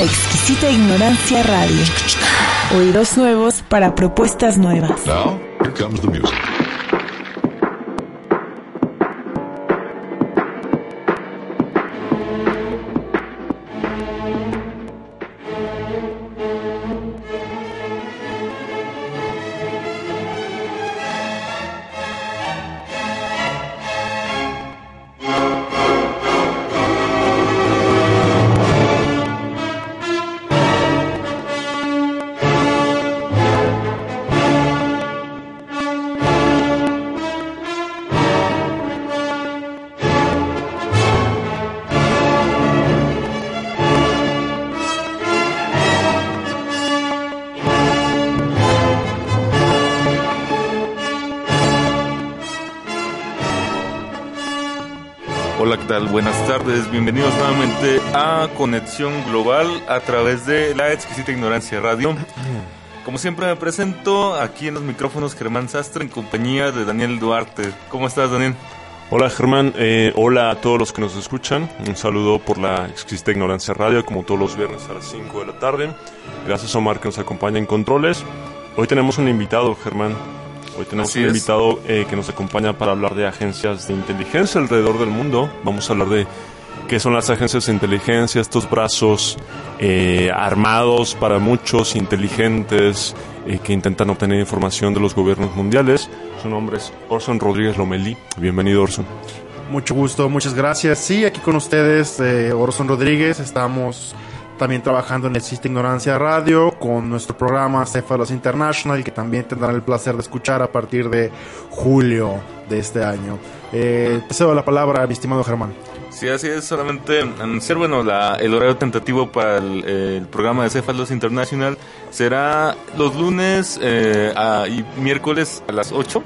La exquisita ignorancia radio. Oídos nuevos para propuestas nuevas. Now, here comes the music. Buenas tardes, bienvenidos nuevamente a Conexión Global a través de la exquisita ignorancia radio. Como siempre me presento aquí en los micrófonos Germán Sastre en compañía de Daniel Duarte. ¿Cómo estás, Daniel? Hola Germán, eh, hola a todos los que nos escuchan. Un saludo por la exquisita ignorancia radio, como todos los viernes a las 5 de la tarde. Gracias Omar que nos acompaña en controles. Hoy tenemos un invitado, Germán. Hoy tenemos Así un invitado eh, que nos acompaña para hablar de agencias de inteligencia alrededor del mundo. Vamos a hablar de qué son las agencias de inteligencia, estos brazos eh, armados para muchos, inteligentes, eh, que intentan obtener información de los gobiernos mundiales. Su nombre es Orson Rodríguez Lomelí. Bienvenido, Orson. Mucho gusto, muchas gracias. Sí, aquí con ustedes, eh, Orson Rodríguez. Estamos también trabajando en Existe Ignorancia Radio con nuestro programa Cefalos International, que también tendrán el placer de escuchar a partir de julio de este año. Eh, te cedo la palabra, mi estimado Germán. Sí, así es, solamente anunciar, bueno, el horario tentativo para el, eh, programa de Cefalos International será los lunes eh, y miércoles a las 8,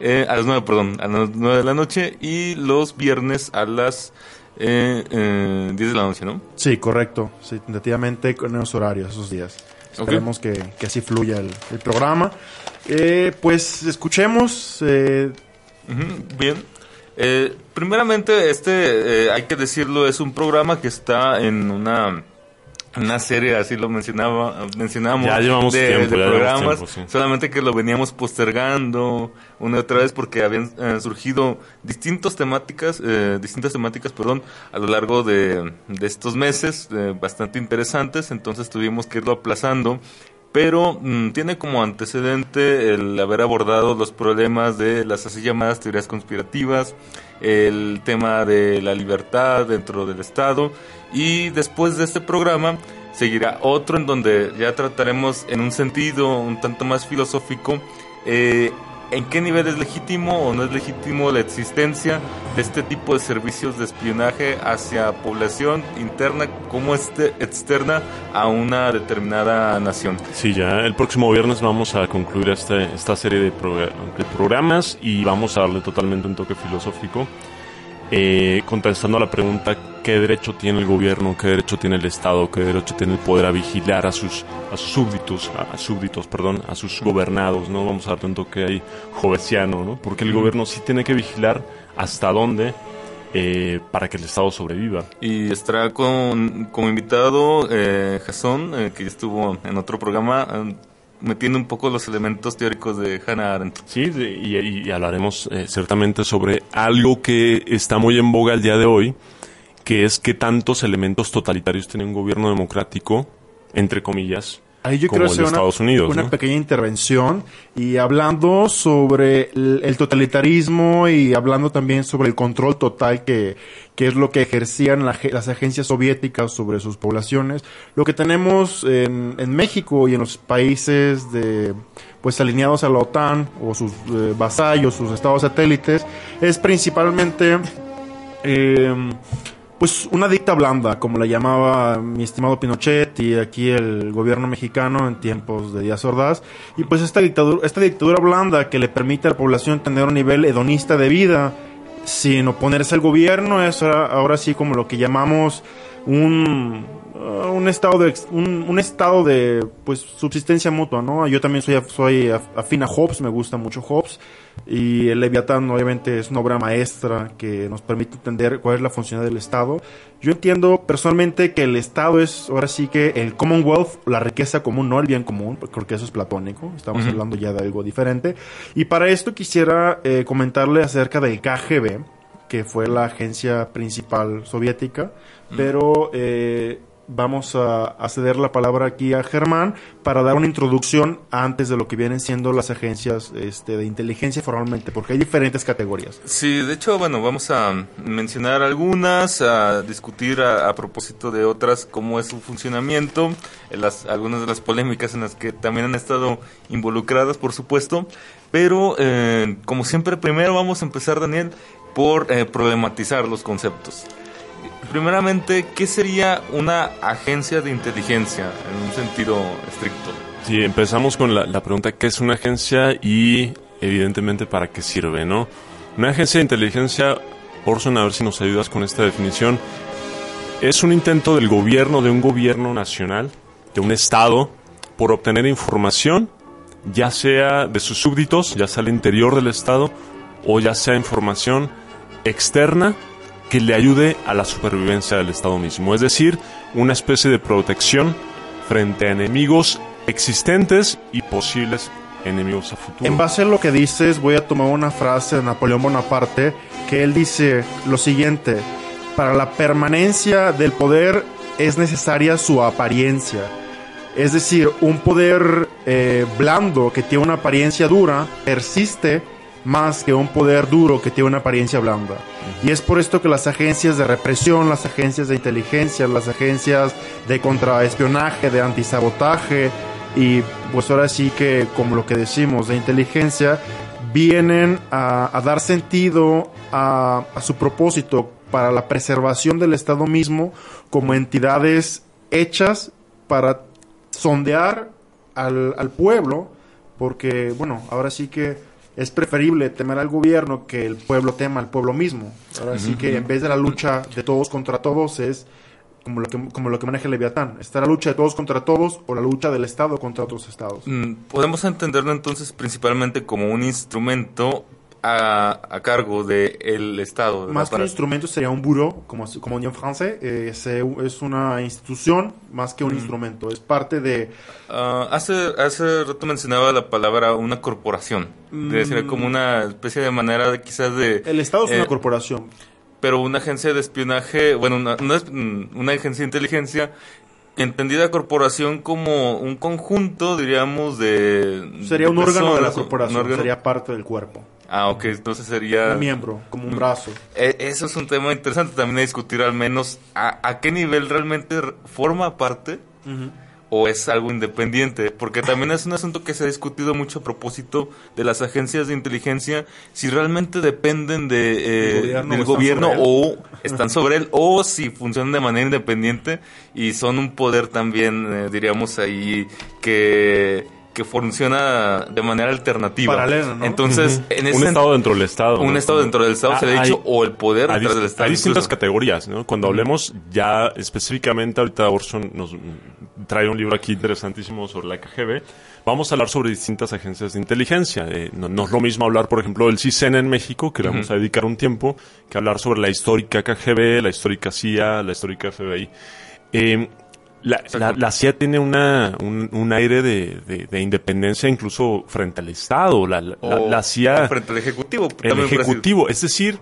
eh, a las 9, perdón, a las 9 de la noche y los viernes a las eh, eh, 10 de la noche, ¿no? Sí, correcto. Sí, tentativamente con esos horarios, esos días. Esperemos que, que así fluya el, el programa. Eh, pues escuchemos. eh, Ujú, Bien. Eh, primeramente, este, eh, hay que decirlo, es un programa que está en una, una serie, así lo mencionaba, mencionamos, Ya llevamos de, tiempo, de ya llevamos programas, tiempo, sí. solamente que lo veníamos postergando una y otra vez porque habían eh, surgido distintas temáticas, eh, distintas temáticas, perdón, a lo largo de, de estos meses, eh, bastante interesantes, entonces tuvimos que irlo aplazando pero mm, tiene como antecedente el haber abordado los problemas de las así llamadas teorías conspirativas, el tema de la libertad dentro del Estado y después de este programa seguirá otro en donde ya trataremos en un sentido un tanto más filosófico eh, en qué nivel es legítimo o no es legítimo la existencia de este tipo de servicios de espionaje hacia población interna como este, externa a una determinada nación. Sí, ya el próximo viernes vamos a concluir este- esta serie de, progr- de programas y vamos a darle totalmente un toque filosófico, eh, contestando a la pregunta qué derecho tiene el gobierno, qué derecho tiene el Estado, qué derecho tiene el poder a vigilar a sus, a sus súbditos, a, a súbditos, perdón, a sus gobernados, ¿no? Vamos a darle un toque ahí jovesiano, ¿no? Porque el gobierno sí tiene que vigilar hasta dónde eh, para que el Estado sobreviva. Y estará con, como invitado eh, Jason, eh, que estuvo en otro programa, eh, metiendo un poco los elementos teóricos de Hannah Arendt. Sí, de- y, y- y hablaremos eh, ciertamente sobre algo que está muy en boga el día de hoy, que es qué tantos elementos totalitarios tiene un gobierno democrático, entre comillas, Ahí yo como el hacer de una, Estados Unidos. una ¿no? pequeña intervención y hablando sobre el, el totalitarismo y hablando también sobre el control total que, que es lo que ejercían la las agencias soviéticas sobre sus poblaciones. Lo que tenemos en, en México y en los países de pues alineados a la OTAN o sus eh, vasallos, sus estados satélites, es principalmente eh, pues una dicta blanda, como la llamaba mi estimado Pinochet y aquí el gobierno mexicano en tiempos de Díaz Ordaz. Y pues esta dictadura, esta dictadura blanda que le permite a la población tener un nivel hedonista de vida sin oponerse al gobierno, es ahora, sí como lo que llamamos un, uh, un estado de un, estado de pues subsistencia mutua, ¿no? Yo también soy soy af- afín a Hobbes, me gusta mucho Hobbes. Y el Leviatán obviamente es una obra maestra que nos permite entender cuál es la función del Estado. Yo entiendo personalmente que el Estado es ahora sí que el Commonwealth, la riqueza común, no el bien común, porque eso es platónico, estamos hablando ya de algo diferente. Y para esto quisiera eh, comentarle acerca del KGB, que fue la agencia principal soviética, pero eh, vamos a, ceder la palabra aquí a Germán para dar una introducción antes de lo que vienen siendo las agencias este, de inteligencia formalmente, porque hay diferentes categorías. Sí, de hecho, bueno, vamos a mencionar algunas, a discutir a, propósito de otras cómo es su funcionamiento, las, algunas de las polémicas en las que también han estado involucradas, por supuesto, pero eh, como siempre, primero vamos a empezar, Daniel, por eh, problematizar los conceptos primeramente, ¿qué sería una agencia de inteligencia en un sentido estricto? Sí, empezamos con la, pregunta, ¿qué es una agencia? Y evidentemente, ¿para qué sirve, no? Una agencia de inteligencia, Orson, a ver si nos ayudas con esta definición, es un intento del gobierno, de un gobierno nacional, de un Estado, por obtener información, ya sea de sus súbditos, ya sea al interior del Estado, o ya sea información externa que le ayude a la supervivencia del Estado mismo, es decir, una especie de protección frente a enemigos existentes y posibles enemigos a futuro. En base a lo que dices, voy a tomar una frase de Napoleón Bonaparte, que él dice lo siguiente, para la permanencia del poder es necesaria su apariencia. Es decir, un poder eh, blando que tiene una apariencia dura persiste más que un poder duro que tiene una apariencia blanda. Y es por esto que las agencias de represión, las agencias de inteligencia, las agencias de contraespionaje, de antisabotaje y pues ahora sí que como lo que decimos de inteligencia, vienen a, dar sentido a, su propósito para la preservación del Estado mismo como entidades hechas para sondear al, al pueblo, porque bueno, ahora sí que es preferible temer al gobierno que el pueblo tema al pueblo mismo. Ahora sí que en vez de la lucha de todos contra todos es como lo que, como lo que maneja Leviatán. Está la lucha de todos contra todos o la lucha del Estado contra otros estados. Mm, podemos entenderlo entonces principalmente como un instrumento a, a cargo del el Estado. Más que un instrumento sería un bureau, como, como en francés. Eh, es una institución más que un instrumento. Es parte de... Ah, hace, hace rato mencionaba la palabra una corporación. Sería como una especie de manera de quizás de... El Estado es una eh, corporación. Pero una agencia de espionaje, bueno, una, una agencia de inteligencia entendida corporación como un conjunto, diríamos, de... Sería un órgano de la corporación, sería parte del cuerpo. Ah, ok, entonces sería... Un miembro, como un brazo. E, eso es un tema interesante también a discutir al menos a, qué nivel realmente forma parte o es algo independiente, porque también es un asunto que se ha discutido mucho a propósito de las agencias de inteligencia, si realmente dependen de, eh, del gobierno o están sobre él, o si funcionan de manera independiente y son un poder también, eh, diríamos ahí, que que funciona de manera alternativa. Paralela, ¿no? Entonces, en un estado dentro del estado. Un estado dentro del estado, se le ha dicho, o el poder dentro del estado. Hay distintas categorías, ¿no? Cuando hablemos ya específicamente, ahorita Orson nos trae un libro aquí interesantísimo sobre la KGB. Vamos a hablar sobre distintas agencias de inteligencia. Eh, no, es lo mismo hablar, por ejemplo, del CISEN en México, que le vamos a dedicar un tiempo, que hablar sobre la histórica KGB, la histórica CIA, la histórica FBI. Eh, la, la, CIA tiene una, un, aire de, de, independencia incluso frente al Estado. La, la CIA... Frente al Ejecutivo. El Ejecutivo. Es decir,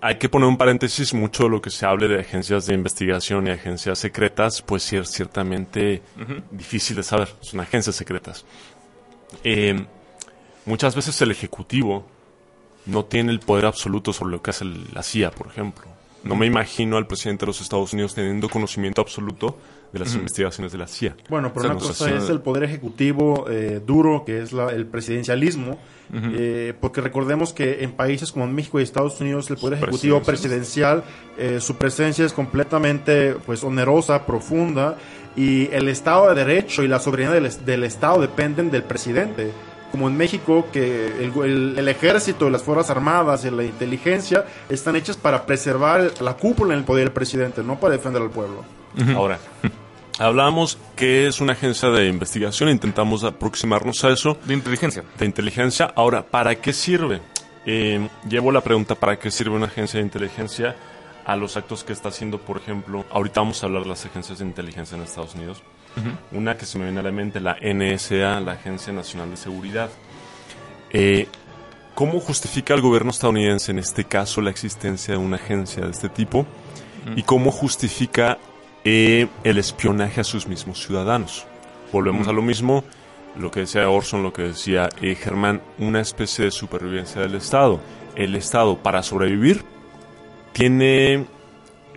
hay que poner un paréntesis, mucho de lo que se hable de agencias de investigación y agencias secretas, pues es ciertamente difícil de saber. Son agencias secretas. Eh, muchas veces el Ejecutivo no tiene el poder absoluto sobre lo que hace la CIA, por ejemplo. No me imagino al presidente de los Estados Unidos teniendo conocimiento absoluto de las investigaciones de la CIA. Bueno, pero una cosa es el poder ejecutivo eh, duro, que es el presidencialismo, eh, porque recordemos que en países como México y Estados Unidos el poder ejecutivo presidencial, eh, su presencia es completamente pues onerosa, profunda, y el Estado de Derecho y la soberanía del, del Estado dependen del presidente como en México, que el, ejército, las Fuerzas Armadas y la inteligencia están hechas para preservar la cúpula en el poder del presidente, no para defender al pueblo. Ahora, Hablamos que es una agencia de investigación, intentamos aproximarnos a eso. De inteligencia. De inteligencia. Ahora, ¿para qué sirve? Eh, llevo la pregunta, ¿para qué sirve una agencia de inteligencia? A los actos que está haciendo, por ejemplo, ahorita vamos a hablar de las agencias de inteligencia en Estados Unidos. Una que se me viene a la mente, la NSA, la Agencia Nacional de Seguridad. Eh, ¿Cómo justifica el gobierno estadounidense en este caso la existencia de una agencia de este tipo? ¿Y cómo justifica eh, el espionaje a sus mismos ciudadanos? Volvemos a lo mismo, lo que decía Orson, lo que decía eh, Germán, una especie de supervivencia del Estado. El Estado, para sobrevivir, tiene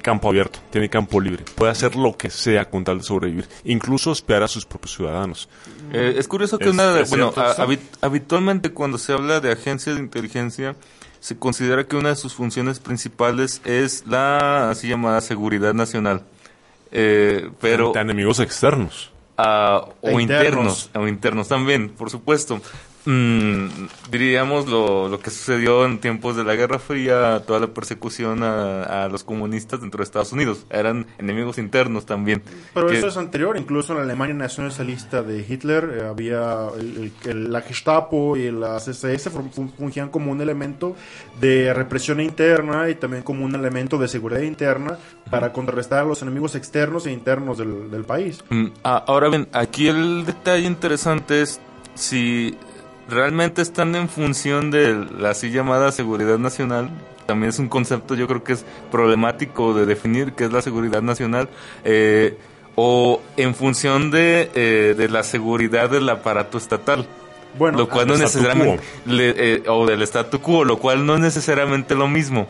campo abierto, tiene campo libre. Puede hacer lo que sea con tal de sobrevivir, incluso espiar a sus propios ciudadanos. Eh, es curioso que ¿Es- una de- es bueno, cierto a- eso? habit- habitualmente cuando se habla de agencias de inteligencia se considera que una de sus funciones principales es la así llamada seguridad nacional. Eh, pero Ante enemigos externos. Ah, o internos. internos. o internos también, por supuesto. Mm, diríamos lo, lo que sucedió en tiempos de la Guerra Fría, toda la persecución a, a los comunistas dentro de Estados Unidos. Eran enemigos internos también. Pero Que- eso es anterior, incluso en la Alemania nacionalista de Hitler eh, había el- el- la Gestapo y las SS fun- fun- fungían como un elemento de represión interna y también como un elemento de seguridad interna para contrarrestar a los enemigos externos e internos del, del país. Mm, ah, ahora bien, aquí el detalle interesante es si realmente están en función de la así llamada seguridad nacional. También es un concepto yo creo que es problemático de definir qué es la seguridad nacional. eh, o en función de, eh, de la seguridad del aparato estatal. Bueno, lo cual no necesariamente le- eh, o del statu quo lo cual no es necesariamente lo mismo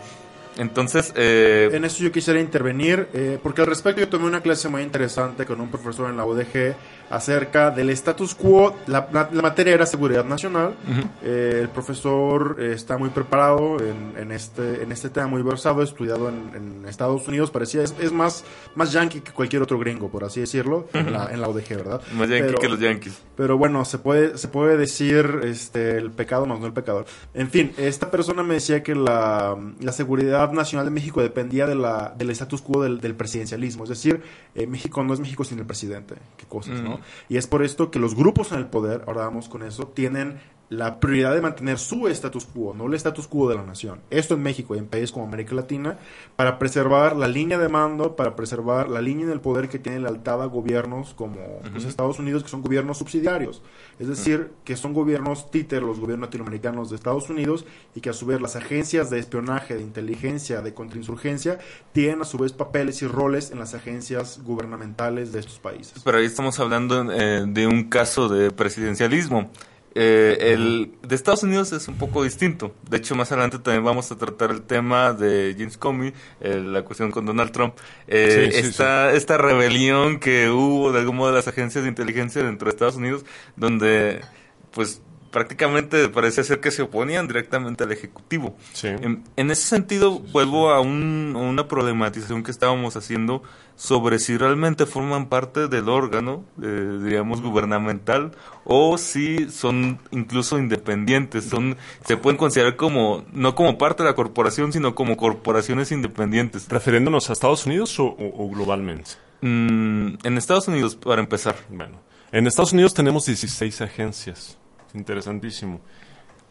entonces eh, En eso yo quisiera intervenir, eh, porque al respecto yo tomé una clase muy interesante con un profesor en la UDG acerca del status quo. La, la- la materia era seguridad nacional. Eh, el profesor eh, está muy preparado en, en este, en este tema, muy versado, estudiado en, en Estados Unidos. Parecía, es, es más, más yankee que cualquier otro gringo, por así decirlo, en, la, en la UDG, ¿verdad? más yankee Pero- que los yankees pero bueno, se puede, se puede decir este, el pecado más no el pecador. En fin, esta persona me decía que la, la seguridad nacional de México dependía de la, del status quo del, del presidencialismo. Es decir, eh, México no es México sin el presidente. Qué cosas, ¿no? Y es por esto que los grupos en el poder, ahora vamos con eso, tienen la prioridad de mantener su status quo, no el status quo de la nación. Esto en México y en países como América Latina, para preservar la línea de mando, para preservar la línea del poder que tiene lealtad a gobiernos como pues, Estados Unidos, que son gobiernos subsidiarios. Es decir, que son gobiernos títer, los gobiernos latinoamericanos de Estados Unidos, y que a su vez las agencias de espionaje, de inteligencia, de contrainsurgencia, tienen a su vez papeles y roles en las agencias gubernamentales de estos países. Pero ahí estamos hablando eh, de un caso de presidencialismo. Eh, el de Estados Unidos es un poco distinto. De hecho, más adelante también vamos a tratar el tema de James Comey, eh, la cuestión con Donald Trump. Eh, Sí, sí, esta, esta rebelión que hubo de algún modo de las agencias de inteligencia dentro de Estados Unidos, donde pues prácticamente parece ser que se oponían directamente al Ejecutivo. Sí. En, en ese sentido, vuelvo a, un- a una problematización que estábamos haciendo sobre si realmente forman parte del órgano, eh, diríamos, gubernamental, o si son incluso independientes, son se pueden considerar como, no como parte de la corporación, sino como corporaciones independientes. ¿Refiriéndonos a Estados Unidos o, o- o globalmente? Mm, en Estados Unidos, para empezar. Bueno, en Estados Unidos tenemos 16 agencias. Es interesantísimo.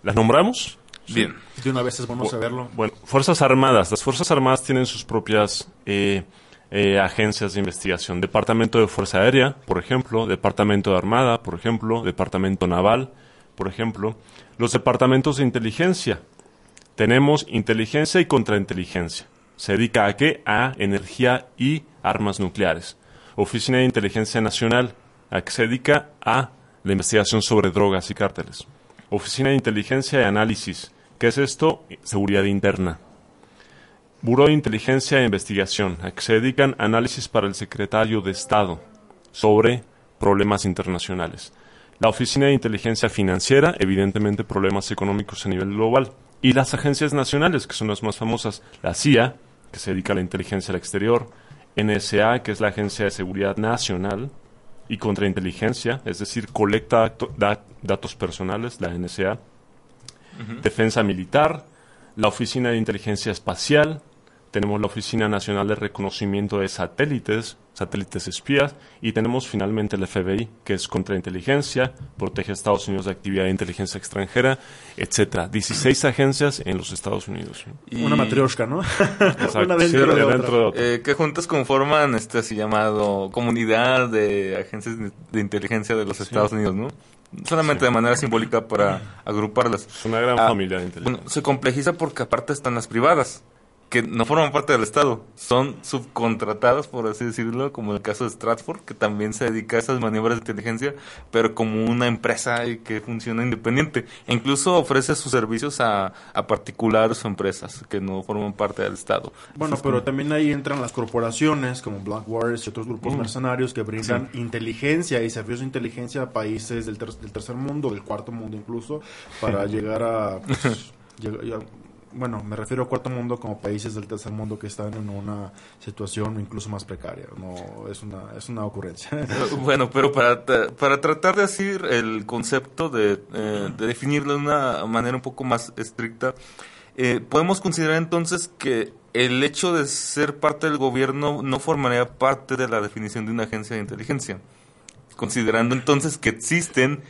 ¿Las nombramos? Bien. De una vez es bueno saberlo. Bueno, Fuerzas Armadas. Las Fuerzas Armadas tienen sus propias eh, eh, agencias de investigación. Departamento de Fuerza Aérea, por ejemplo. Departamento de Armada, por ejemplo. Departamento Naval, por ejemplo. Los departamentos de inteligencia. Tenemos inteligencia y contrainteligencia. ¿Se dedica a qué? A energía y armas nucleares. Oficina de Inteligencia Nacional. ¿A qué se dedica? A la investigación sobre drogas y cárteles. Oficina de Inteligencia y Análisis. ¿Qué es esto? Seguridad interna. Buró de Inteligencia e Investigación. ¿A qué se dedican? Análisis para el secretario de Estado sobre problemas internacionales. La Oficina de Inteligencia Financiera, evidentemente problemas económicos a nivel global. Y las agencias nacionales, que son las más famosas. La CIA, que se dedica a la inteligencia al exterior. NSA, que es la Agencia de Seguridad Nacional y Contrainteligencia, es decir, colecta acto- da- datos personales, la NSA. Defensa Militar, la Oficina de Inteligencia Espacial, tenemos la Oficina Nacional de Reconocimiento de Satélites, satélites espías, y tenemos finalmente el FBI, que es contrainteligencia, protege a Estados Unidos de actividad de inteligencia extranjera, etcétera. 16 agencias en los Estados Unidos. Y- Una matrioshka, ¿no? Exacto. Una Sí, dentro de dentro de otra. Eh, que juntas conforman este así llamado comunidad de agencias de, de inteligencia de los Estados Unidos, ¿no? Solamente de manera simbólica para agruparlas. Es una gran Ah, familia de inteligencia. Bueno, se complejiza porque aparte están las privadas, que no forman parte del Estado, son subcontratadas, por así decirlo, como el caso de Stratford, que también se dedica a esas maniobras de inteligencia, pero como una empresa que funciona independiente. E incluso ofrece sus servicios a, a particulares o empresas que no forman parte del Estado. Bueno, pero también ahí entran las corporaciones como Blackwater y otros grupos mercenarios que brindan inteligencia y servicios de inteligencia a países del, ter- del tercer mundo, del cuarto mundo incluso, para llegar a... pues, bueno, me refiero a cuarto mundo como países del tercer mundo que están en una situación incluso más precaria. No, es una, es una ocurrencia. Bueno, pero para, para tratar de decir el concepto, de, eh, de definirlo de una manera un poco más estricta, eh, podemos considerar entonces que el hecho de ser parte del gobierno no formaría parte de la definición de una agencia de inteligencia. Considerando entonces que existen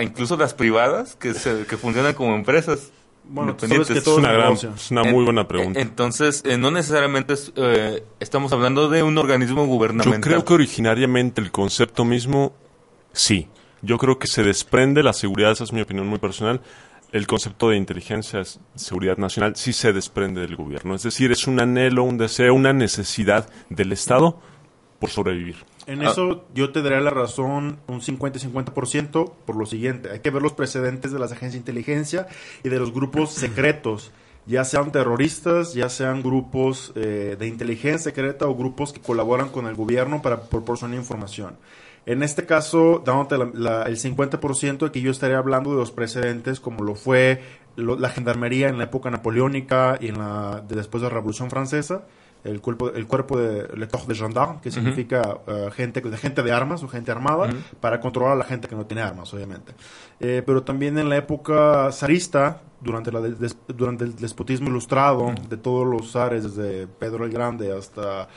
incluso las privadas que, se, que funcionan como empresas Bueno, sabes es una, es gran, negocio. es una muy En- buena pregunta. Entonces, eh, no necesariamente es, eh, estamos hablando de un organismo gubernamental. Yo creo que originariamente el concepto mismo, sí. Yo creo que se desprende la seguridad, esa es mi opinión muy personal. El concepto de inteligencia, seguridad nacional, sí se desprende del gobierno. Es decir, es un anhelo, un deseo, una necesidad del Estado por sobrevivir. En Ah. eso yo te daré la razón un 50-50% por lo siguiente. Hay que ver los precedentes de las agencias de inteligencia y de los grupos secretos, ya sean terroristas, ya sean grupos eh, de inteligencia secreta o grupos que colaboran con el gobierno para proporcionar información. En este caso, dándote la- la- el 50% de que yo estaré hablando de los precedentes como lo fue lo- la gendarmería en la época napoleónica y en la de después de la Revolución Francesa, el cuerpo, el cuerpo de Le Corps de Gendarme, que significa eh, gente, de gente de armas o gente armada, para controlar a la gente que no tiene armas, obviamente. Eh, pero también en la época zarista, durante, la des- durante el despotismo ilustrado de todos los zares, desde Pedro el Grande hasta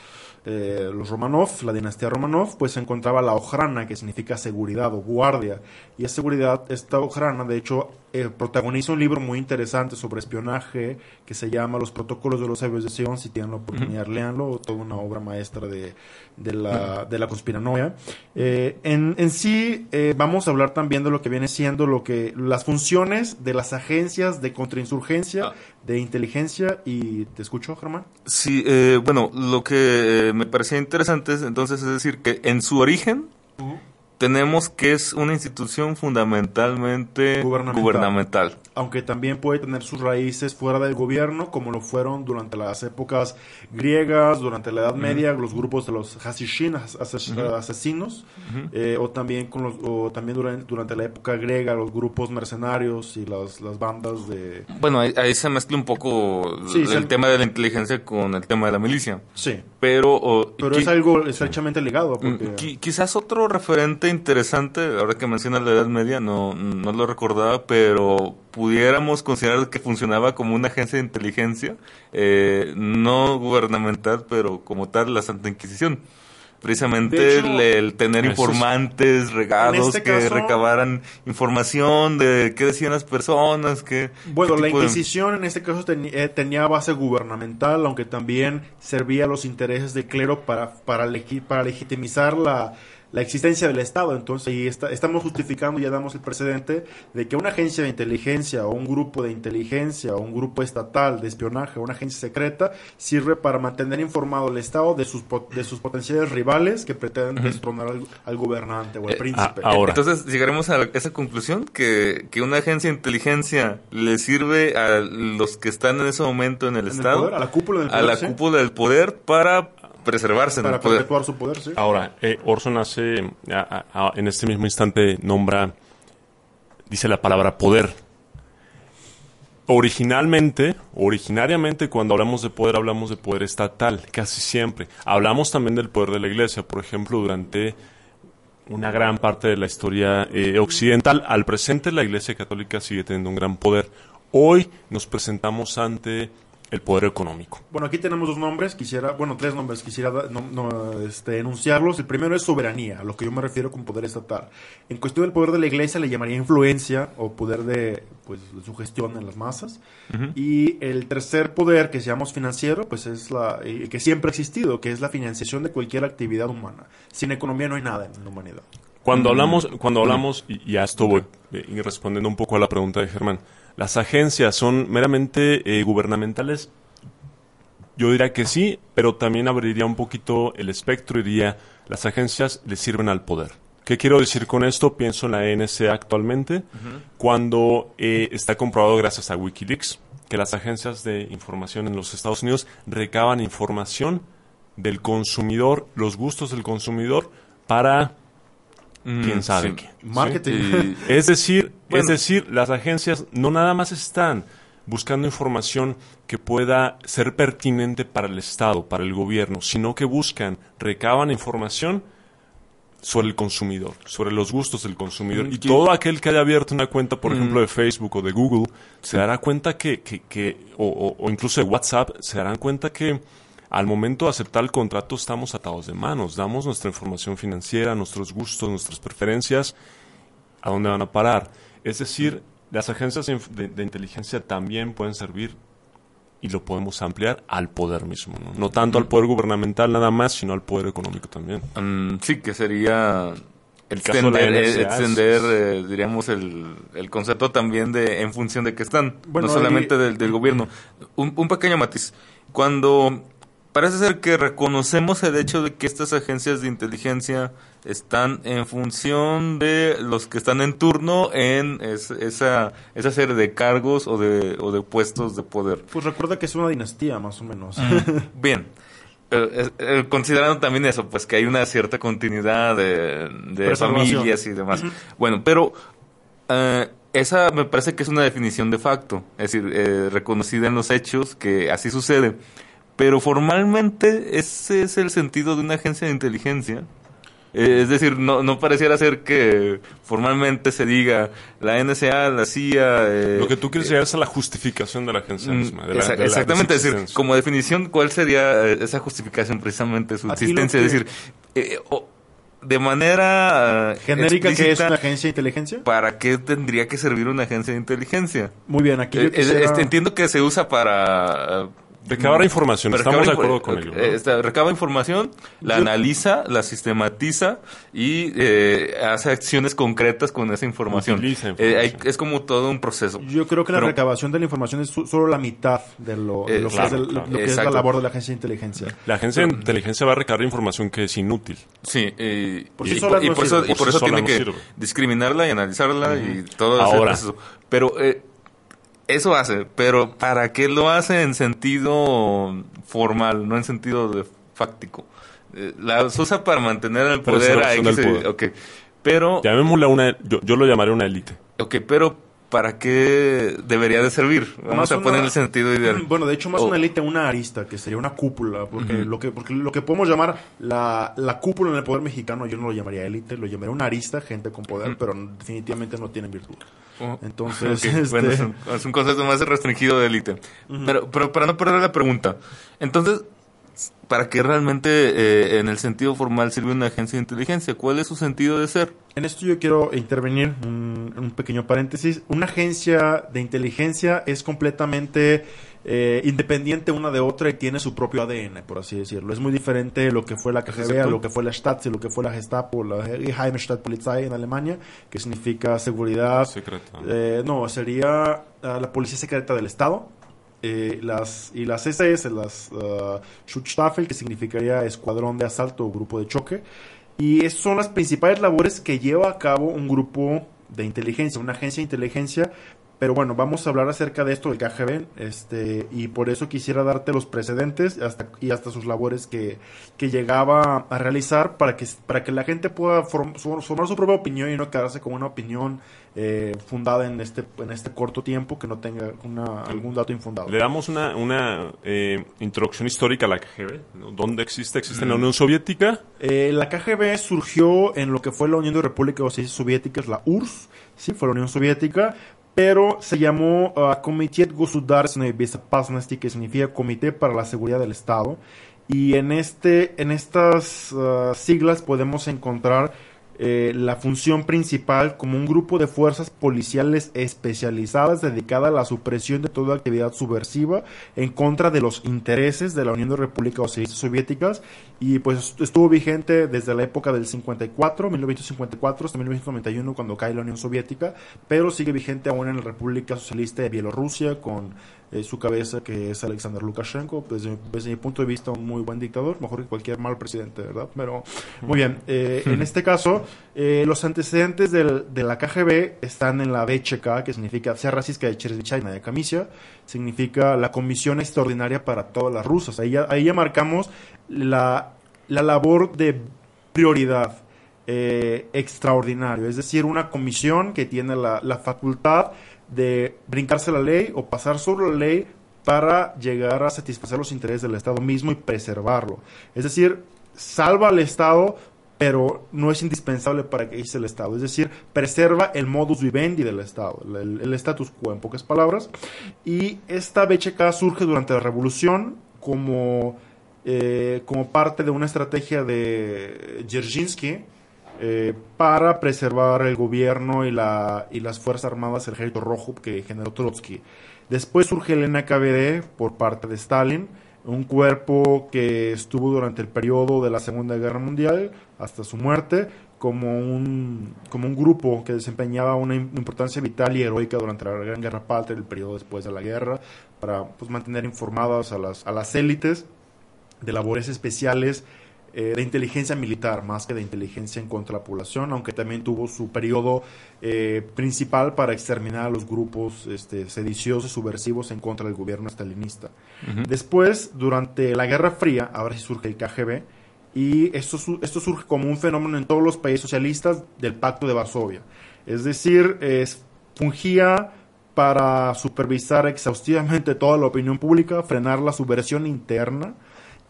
eh, los Romanov, la dinastía Romanov, pues se encontraba la ojrana, que significa seguridad o guardia. Y esa seguridad, esta ojrana, de hecho, eh, protagoniza un libro muy interesante sobre espionaje que se llama Los Protocolos de los Sabios de Sion. Si tienen la oportunidad, léanlo. Toda una obra maestra de, de, la, de la conspiranoia. Eh, en, en sí, eh, vamos a hablar también de lo que viene siendo lo que las funciones de las agencias de contrainsurgencia, Ah. de inteligencia. Y te escucho, Germán. Sí, eh, bueno, lo que me parecía interesante es entonces es decir que en su origen tenemos que es una institución fundamentalmente Gubernamental. gubernamental. aunque también puede tener sus raíces fuera del gobierno, como lo fueron durante las épocas griegas, durante la Edad Media, los grupos de los Hasishin, as- ases- asesinos, eh, o también con los, o también durante, durante la época griega, los grupos mercenarios y las, las bandas de... Bueno, ahí, ahí se mezcla un poco Sí, el se- tema de la inteligencia con el tema de la milicia. Sí, Pero, pero es algo estrechamente ligado, porque... Quizás otro referente interesante, ahora que mencionas la Edad Media, no, no lo recordaba, pero pudiéramos considerar que funcionaba como una agencia de inteligencia, eh, no gubernamental, pero como tal la Santa Inquisición. Precisamente hecho, el, el tener es- informantes regados este que caso- recabaran información de qué decían las personas, qué... Bueno, qué la de- Inquisición en este caso teni- eh, tenía base gubernamental, aunque también servía a los intereses del clero para, para, legi- para legitimizar la, la existencia del Estado. Entonces, ahí está, estamos justificando, ya damos el precedente de que una agencia de inteligencia o un grupo de inteligencia o un grupo estatal de espionaje o una agencia secreta sirve para mantener informado el Estado de sus, po- de sus potenciales rivales que pretenden destronar al, al gobernante o al Eh, príncipe. ah, ahora. Entonces llegaremos a esa conclusión que, que una agencia de inteligencia le sirve a los que están en ese momento en el En el Estado, poder, a la cúpula del a poder, la sí, cúpula del poder para preservarse en para el poder. perpetuar su poder, sí. Ahora, eh, Orson hace, a- a- a- en este mismo instante nombra, dice la palabra poder. Originalmente, originariamente cuando hablamos de poder hablamos de poder estatal, casi siempre. Hablamos también del poder de la iglesia, por ejemplo, durante una gran parte de la historia eh, occidental. Al presente la iglesia católica sigue teniendo un gran poder. Hoy nos presentamos ante el poder económico. Bueno, aquí tenemos dos nombres, quisiera, bueno, tres nombres, quisiera da- no, no, este, enunciarlos. El primero es soberanía, a lo que yo me refiero con poder estatal. En cuestión del poder de la iglesia le llamaría influencia o poder de, pues, de sugestión en las masas. Y el tercer poder, que llamamos financiero, pues es la, eh, que siempre ha existido, que es la financiación de cualquier actividad humana. Sin economía no hay nada en la humanidad. Cuando hablamos, cuando hablamos, y ya esto voy eh, respondiendo un poco a la pregunta de Germán, las agencias son meramente eh, gubernamentales. Yo diría que sí, pero también abriría un poquito el espectro y diría, las agencias le sirven al poder. ¿Qué quiero decir con esto? Pienso en la NSA actualmente, cuando eh, está comprobado gracias a Wikileaks que las agencias de información en los Estados Unidos recaban información del consumidor, los gustos del consumidor, para quién sabe sí. qué. Marketing. Y- Es decir, Bueno. es decir, las agencias no nada más están buscando información que pueda ser pertinente para el Estado, para el gobierno, sino que buscan, recaban información sobre el consumidor, sobre los gustos del consumidor. Y Que- todo aquel que haya abierto una cuenta, por Mm. ejemplo, de Facebook o de Google, se dará cuenta que, que, que- o, o- o incluso de WhatsApp, se darán cuenta que al momento de aceptar el contrato estamos atados de manos, damos nuestra información financiera, nuestros gustos, nuestras preferencias, a dónde van a parar. Es decir, las agencias de, de- inteligencia también pueden servir y lo podemos ampliar al poder mismo, ¿no? No tanto al poder gubernamental nada más, sino al poder económico también. Mm, sí, que sería El caso de la extender, eh, extender, eh, diríamos, el, el concepto también de en función de que están, Bueno, no solamente ahí- del, del gobierno. Un, un pequeño matiz. Cuando parece ser que reconocemos el hecho de que estas agencias de inteligencia están en función de los que están en turno en es- esa, esa serie de cargos o de, o de puestos de poder. Pues recuerda que es una dinastía, más o menos. Bien. Eh, eh, considerando también eso, pues que hay una cierta continuidad de, familias y demás. Bueno, pero eh, esa me parece que es una definición de facto, es decir, eh, reconocida en los hechos que así sucede. Pero formalmente ese es el sentido de una agencia de inteligencia. Eh, es decir, no, no pareciera ser que formalmente se diga la NSA, la CIA... eh, Lo que tú quieres llegar es a la justificación de la agencia Mm, misma. de la- exa- de la- de su exactamente, es decir, como definición, ¿cuál sería eh, esa justificación precisamente de su Aquí existencia? Es decir, eh, de manera eh, Genérica que es una agencia de inteligencia. ¿para qué tendría que servir una agencia de inteligencia? Muy bien, aquí Eh, yo eh, quisiera- este, entiendo que se usa para... Recabar información, estamos de acuerdo con ello. ¿no? esta- recaba información, la Yo- analiza, la sistematiza y eh, hace acciones concretas con esa información. Utiliza Eh, hay- información. es como todo un proceso. Yo creo que la Pero- recabación de la información es su- solo la mitad de lo, de Eh, lo que, claro, es, el- claro. lo que es la labor de la agencia de inteligencia. La agencia de inteligencia va a recabar información que es inútil. Sí, Por y, por eso, y Por tiene no que sirve. discriminarla y analizarla y todo ese Ahora. proceso. Pero eh, eso hace, pero ¿para qué lo hace en sentido formal, no en sentido de fáctico? Eh, la usa para mantener el poder a X, poder. ok. Pero, Llamémosla una, yo, yo lo llamaré una élite. ok, pero ¿para qué debería de servir? Vamos a una- poner el sentido ideal. Bueno, de hecho, más Oh. una élite, una arista, que sería una cúpula, porque, lo que, porque lo que podemos llamar la, la cúpula en el poder mexicano, yo no lo llamaría élite, lo llamaría una arista, gente con poder, pero definitivamente no tienen virtud. Oh. Entonces, este, bueno, es un, es un concepto más restringido de élite. pero, pero para no perder la pregunta, entonces, ¿para qué realmente eh, en el sentido formal sirve una agencia de inteligencia? ¿Cuál es su sentido de ser? En esto yo quiero intervenir un, un pequeño paréntesis. Una agencia de inteligencia es completamente eh, independiente una de otra y tiene su propio ADN, por así decirlo. Es muy diferente lo que fue la KGB, Exacto. lo que fue la Stasi, lo que fue la Gestapo, la Geheimstaatspolizei en Alemania, que significa seguridad. Secreta. Eh, no, sería ah, la policía secreta del Estado. Eh, las, y las SS, las ah, Schutzstaffel, que significaría escuadrón de asalto o grupo de choque. Y esas son las principales labores que lleva a cabo un grupo de inteligencia, una agencia de inteligencia. Pero bueno, vamos a hablar acerca de esto del KGB, este, y por eso quisiera darte los precedentes hasta, y hasta sus labores que, que llegaba a realizar para que, para que la gente pueda form- formar su propia opinión y no quedarse con una opinión eh, fundada en este, en este corto tiempo que no tenga una, algún dato infundado. Le damos una, una eh, introducción histórica a la KGB. ¿no? ¿Dónde existe? Existe en la Unión Soviética. Eh, la KGB surgió en lo que fue la Unión de Repúblicas Soviéticas, la URSS, sí, fue la Unión Soviética, pero se llamó uh, Комитет Государственной Безопасности, que significa Comité para la Seguridad del Estado. Y en, este, en estas uh, siglas podemos encontrar eh, la función principal como un grupo de fuerzas policiales especializadas dedicada a la supresión de toda actividad subversiva en contra de los intereses de la Unión de Repúblicas Socialistas Soviéticas. Y pues estuvo vigente desde la época del 54, 1954 hasta 1991 cuando cae la Unión Soviética, pero sigue vigente aún en la República Socialista de Bielorrusia con eh, su cabeza, que es Alexander Lukashenko, desde, desde, mi punto de vista un muy buen dictador, mejor que cualquier mal presidente, ¿verdad? Pero muy bien, eh, en este caso, eh, los antecedentes del, de la KGB están en la BCK, que significa Sea Racista de China de Camisia, significa la Comisión Extraordinaria para todas las rusas. Ahí ya, ahí ya marcamos la, la labor de prioridad. Eh, extraordinario, es decir, una comisión que tiene la, la facultad de brincarse la ley o pasar sobre la ley para llegar a satisfacer los intereses del Estado mismo y preservarlo. Es decir, salva al Estado, pero no es indispensable para que hice el Estado. Es decir, preserva el modus vivendi del Estado, el, el status quo, en pocas palabras. Y esta BCK surge durante la Revolución como, eh, como parte de una estrategia de Dzerzhinsky, eh, para preservar el gobierno y, la, y las Fuerzas Armadas, el Ejército Rojo que generó Trotsky. Después surge el NKVD por parte de Stalin, un cuerpo que estuvo durante el periodo de la Segunda Guerra Mundial hasta su muerte como un, como un grupo que desempeñaba una importancia vital y heroica durante la Gran Guerra Patria, el periodo después de la guerra, para pues, mantener informadas a las, a las élites de labores especiales eh, de inteligencia militar más que de inteligencia en contra de la población, aunque también tuvo su periodo eh, principal para exterminar a los grupos este, sediciosos, subversivos en contra del gobierno stalinista. Después, durante la Guerra Fría, ahora sí surge el KGB, y esto, esto surge como un fenómeno en todos los países socialistas del Pacto de Varsovia. Es decir, es, fungía para supervisar exhaustivamente toda la opinión pública, frenar la subversión interna,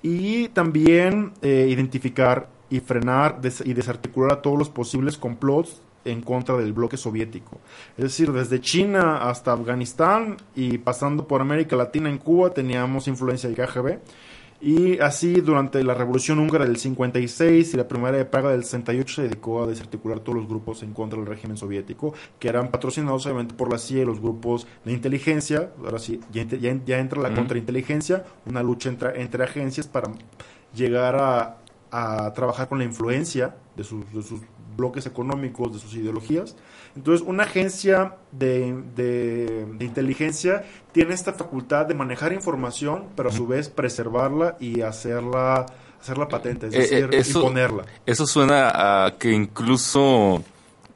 y también eh, identificar y frenar y desarticular a todos los posibles complots en contra del bloque soviético. Es decir, desde China hasta Afganistán y pasando por América Latina en Cuba teníamos influencia del KGB y así, durante la Revolución Húngara del 56 y la Primera de Praga del 68 se dedicó a desarticular todos los grupos en contra del régimen soviético, que eran patrocinados obviamente por la CIA y los grupos de inteligencia. Ahora sí, ya, ya, ya entra la contrainteligencia, una lucha entre, entre agencias para llegar a, a trabajar con la influencia de sus, de sus bloques económicos, de sus ideologías. Entonces, una agencia de, de, de, inteligencia tiene esta facultad de manejar información, pero a su vez preservarla y hacerla, hacerla patente, es decir, eh, eso, imponerla. Eso suena a que incluso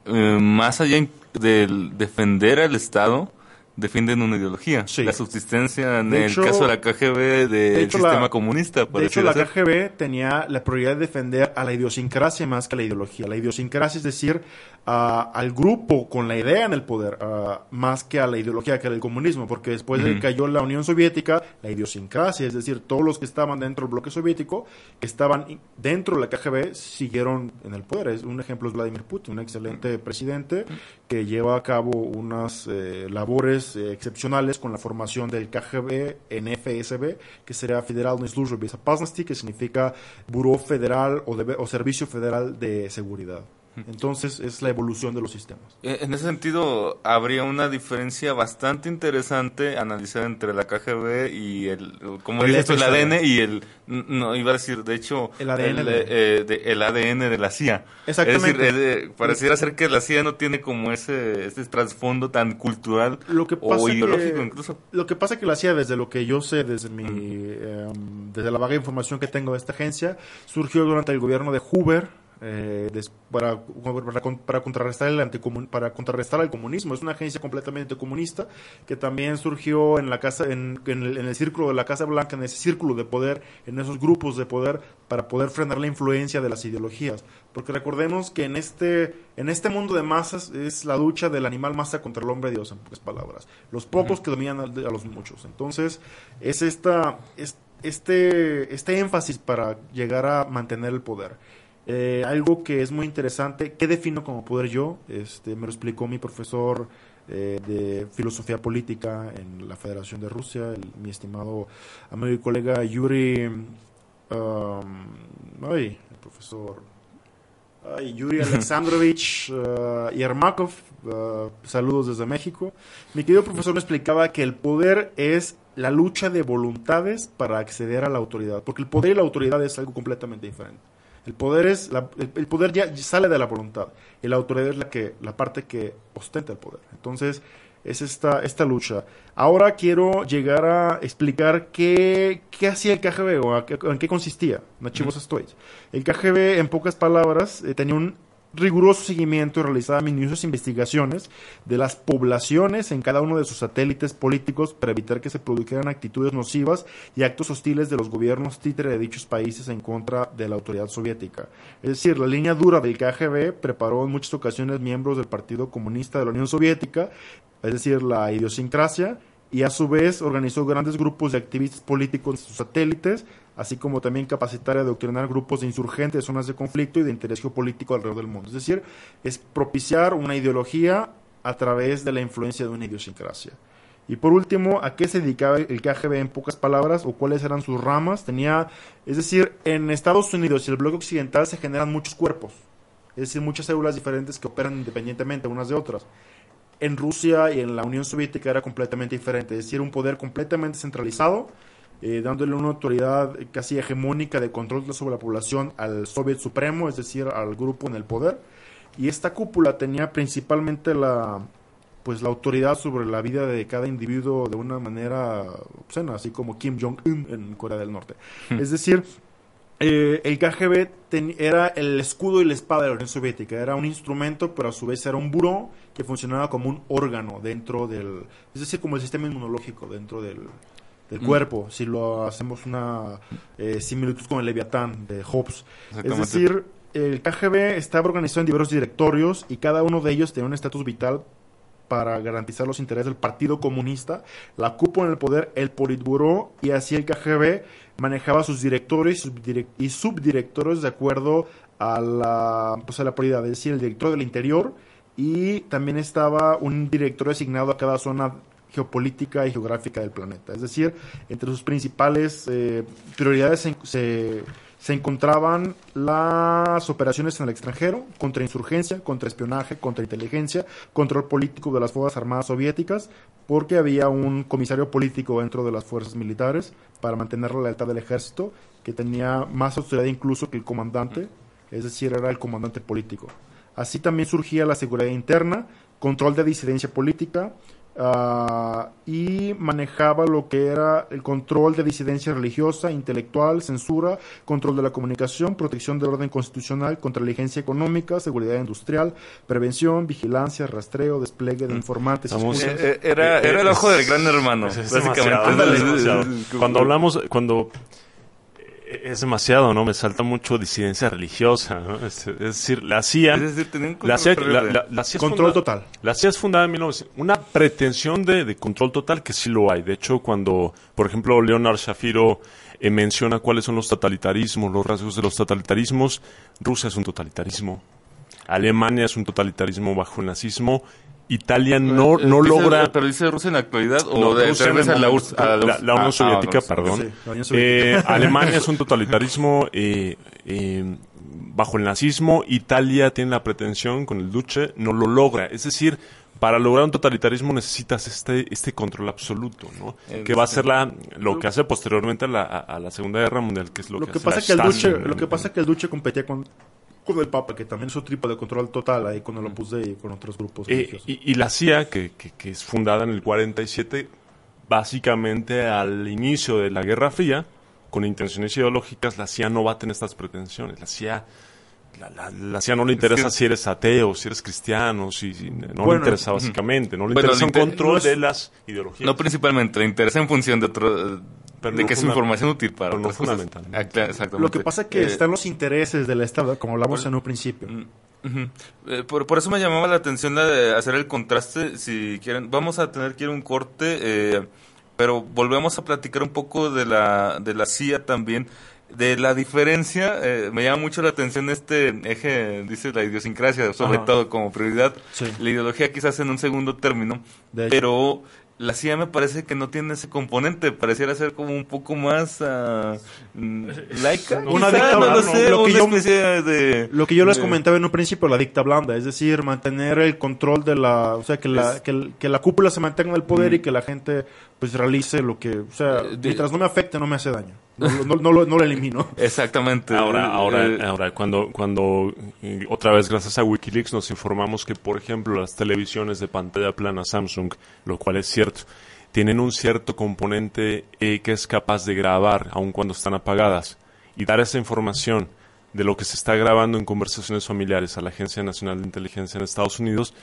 eh, más allá del defender al Estado, defienden una ideología. Sí. La subsistencia en De el hecho- caso de la KGB del de hecho, sistema la- comunista. por De hecho, la. KGB tenía la prioridad de defender a la idiosincrasia más que a la ideología. La idiosincrasia es decir, a- al grupo con la idea en el poder, a- más que a la ideología que era el comunismo, porque después de que cayó la Unión Soviética, la idiosincrasia, es decir, todos los que estaban dentro del bloque soviético, que estaban dentro de la KGB, siguieron en el poder. Es, un ejemplo es Vladimir Putin, un excelente presidente que lleva a cabo unas eh, labores eh, excepcionales con la formación del KGB en FSB, que sería Federal Служба Безопасности, que significa Buró Federal o, Debe- o Servicio Federal de Seguridad. Entonces es la evolución de los sistemas. Eh, En ese sentido, habría una diferencia bastante interesante analizar entre la KGB y el, como El dices el. ADN y el, no, iba a decir, de hecho, El ADN el, de- eh, de- el ADN de la CIA. Exactamente. Es decir, eh, pareciera ser que la CIA no tiene como ese, ese trasfondo tan cultural Lo que pasa o que- ideológico incluso. Lo que pasa que la CIA, desde lo que yo sé, desde mi, eh, desde la vaga información que tengo de esta agencia, surgió durante el gobierno de Hoover. Eh, des- para, para, con- para contrarrestar el anticomun- para contrarrestar al comunismo. Es una agencia completamente comunista que también surgió en la casa en, en el, en el círculo de la Casa Blanca en ese círculo de poder en esos grupos de poder para poder frenar la influencia de las ideologías. Porque recordemos que en este en este mundo de masas es la lucha del animal masa contra el hombre Dios en pocas palabras. Los pocos que dominan a, a los muchos. Entonces es esta es, este este énfasis para llegar a mantener el poder eh, algo que es muy interesante, ¿qué defino como poder yo? Este, me lo explicó mi profesor eh, de filosofía política en la Federación de Rusia, el- mi estimado amigo y colega Yuri, um, ay, el profesor ay, Yuri Alexandrovich uh, Yermakov, uh, saludos desde México. Mi querido profesor me explicaba que el poder es la lucha de voluntades para acceder a la autoridad, porque el poder y la autoridad es algo completamente diferente. El poder es la- el, el poder ya sale de la voluntad y la autoridad es la que la parte que ostenta el poder. Entonces es esta esta lucha. Ahora quiero llegar a explicar qué, qué hacía el KGB o a en qué consistía. El KGB, en pocas palabras, eh, tenía un riguroso seguimiento y realizaba minuciosas investigaciones de las poblaciones en cada uno de sus satélites políticos para evitar que se produjeran actitudes nocivas y actos hostiles de los gobiernos títere de dichos países en contra de la autoridad soviética. Es decir, la línea dura del KGB preparó en muchas ocasiones miembros del Partido Comunista de la Unión Soviética, es decir, la idiosincrasia, y a su vez organizó grandes grupos de activistas políticos en sus satélites, así como también capacitar y adoctrinar grupos de insurgentes de zonas de conflicto y de interés geopolítico alrededor del mundo. Es decir, es propiciar una ideología a través de la influencia de una idiosincrasia. Y por último, ¿a qué se dedicaba el KGB en pocas palabras o cuáles eran sus ramas? Tenía, es decir, en Estados Unidos y el bloque occidental se generan muchos cuerpos, es decir, muchas células diferentes que operan independientemente unas de otras en Rusia y en la Unión Soviética era completamente diferente, es decir, un poder completamente centralizado, eh, dándole una autoridad casi hegemónica de control sobre la población al Soviet Supremo, es decir, al grupo en el poder. Y esta cúpula tenía principalmente la pues la autoridad sobre la vida de cada individuo de una manera obscena, así como Kim Jong-un en Corea del Norte. Es decir, eh, el KGB ten- era el escudo y la espada de la Unión Soviética. Era un instrumento, pero a su vez era un buró que funcionaba como un órgano dentro del... Es decir, como el sistema inmunológico dentro del, del Mm. cuerpo, si lo hacemos una eh, similitud con el Leviatán de Hobbes. Es decir, el KGB estaba organizado en diversos directorios y cada uno de ellos tenía un estatus vital para garantizar los intereses del Partido Comunista, la cúpula en el poder, el Politburó, y así el KGB manejaba sus directores y subdirectores de acuerdo a la, pues a la prioridad, es decir, el director del interior, y también estaba un director asignado a cada zona geopolítica y geográfica del planeta. Es decir, entre sus principales eh, prioridades se, se, encontraban las operaciones en el extranjero, contrainsurgencia, contraespionaje, contrainteligencia, control político de las Fuerzas Armadas soviéticas, porque había un comisario político dentro de las fuerzas militares para mantener la lealtad del ejército, que tenía más autoridad incluso que el comandante, es decir, era el comandante político. Así también surgía la seguridad interna, control de disidencia política, ah, y manejaba lo que era el control de disidencia religiosa, intelectual, censura, control de la comunicación, protección del orden constitucional, contrainteligencia económica, seguridad industrial, prevención, vigilancia, rastreo, despliegue de informantes. Estamos- excusas. Eh, eh, era, era el ojo del gran hermano, básicamente. demasiado, demasiado. Cuando hablamos, cuando eh, es demasiado, ¿no? Me salta mucho disidencia religiosa, ¿no? Es, es decir, la CIA, Es decir, tenía un la CIA, control la, terrible. la- la CIA Control funda- total. La CIA es fundada en 1900. Una pretensión de, de control total que sí lo hay. De hecho, cuando, por ejemplo, Leonard Shapiro eh, menciona cuáles son los totalitarismos, los rasgos de los totalitarismos, Rusia es un totalitarismo. Alemania es un totalitarismo bajo el nazismo. Italia no, Eh, no dice- logra... ¿Pero dice Rusia en la actualidad o No, de, Rusia en la, momento- URSS- a la- la Unión ah, Soviética, ah, no, perdón. Sí, la Unión Eh, Soviética. Alemania es un totalitarismo eh, eh, bajo el nazismo. Italia tiene la pretensión con el Duce, no lo logra. Es decir, para lograr un totalitarismo necesitas este, este control absoluto, ¿no? Eh, que va a ser la, lo que hace posteriormente a la, a- a la Segunda Guerra Mundial, que es lo, Lo que, que hace pasa la que el lo que pasa que el Duce competía con, con el Papa, que también es otro tipo de control total ahí con el Opus Dei y con otros grupos Eh, y, y la CIA, que, que- que es fundada en el 47, básicamente al inicio de la Guerra Fría, con intenciones ideológicas, la CIA no va a tener estas pretensiones. La CIA, la, la- la CIA no le interesa que- si eres ateo, si eres cristiano, si, si- no le interesa básicamente. No le Bueno, interesa un inter- control no es- de las ideologías. No principalmente, le interesa en función de otro... Pero de no que es información útil para pero no fundamentalmente. Ah, exactamente. Lo que pasa es que Eh, están los intereses del Estado, como hablamos en un principio. Ujú. Eh, por, por eso me llamaba la atención la de hacer el contraste. Si quieren, vamos a tener que ir a un corte, eh, pero volvemos a platicar un poco de la, de la CIA también. de la diferencia, eh, me llama mucho la atención este eje, dice la idiosincrasia, sobre Ajá. todo como prioridad. Sí. La ideología quizás en un segundo término, pero la CIA me parece que no tiene ese componente, pareciera ser como un poco más mm, laica. Una dictadura, no lo Lo que yo- especie de... Lo que yo les de- comentaba en un principio, la dicta blanda, es decir, mantener el control de la, o sea, que la, Es- que, el- que la cúpula se mantenga en el poder y que la gente pues realice lo que, o sea, Eh, de- mientras no me afecte no me hace daño, no, no, no, lo, no lo elimino. Exactamente. Ahora, ahora, Eh, ahora, cuando, cuando eh, otra vez gracias a Wikileaks nos informamos que, por ejemplo, las televisiones de pantalla plana Samsung, lo cual es cierto, tienen un cierto componente eh, que es capaz de grabar aun cuando están apagadas y dar esa información de lo que se está grabando en conversaciones familiares a la Agencia Nacional de Inteligencia en Estados Unidos,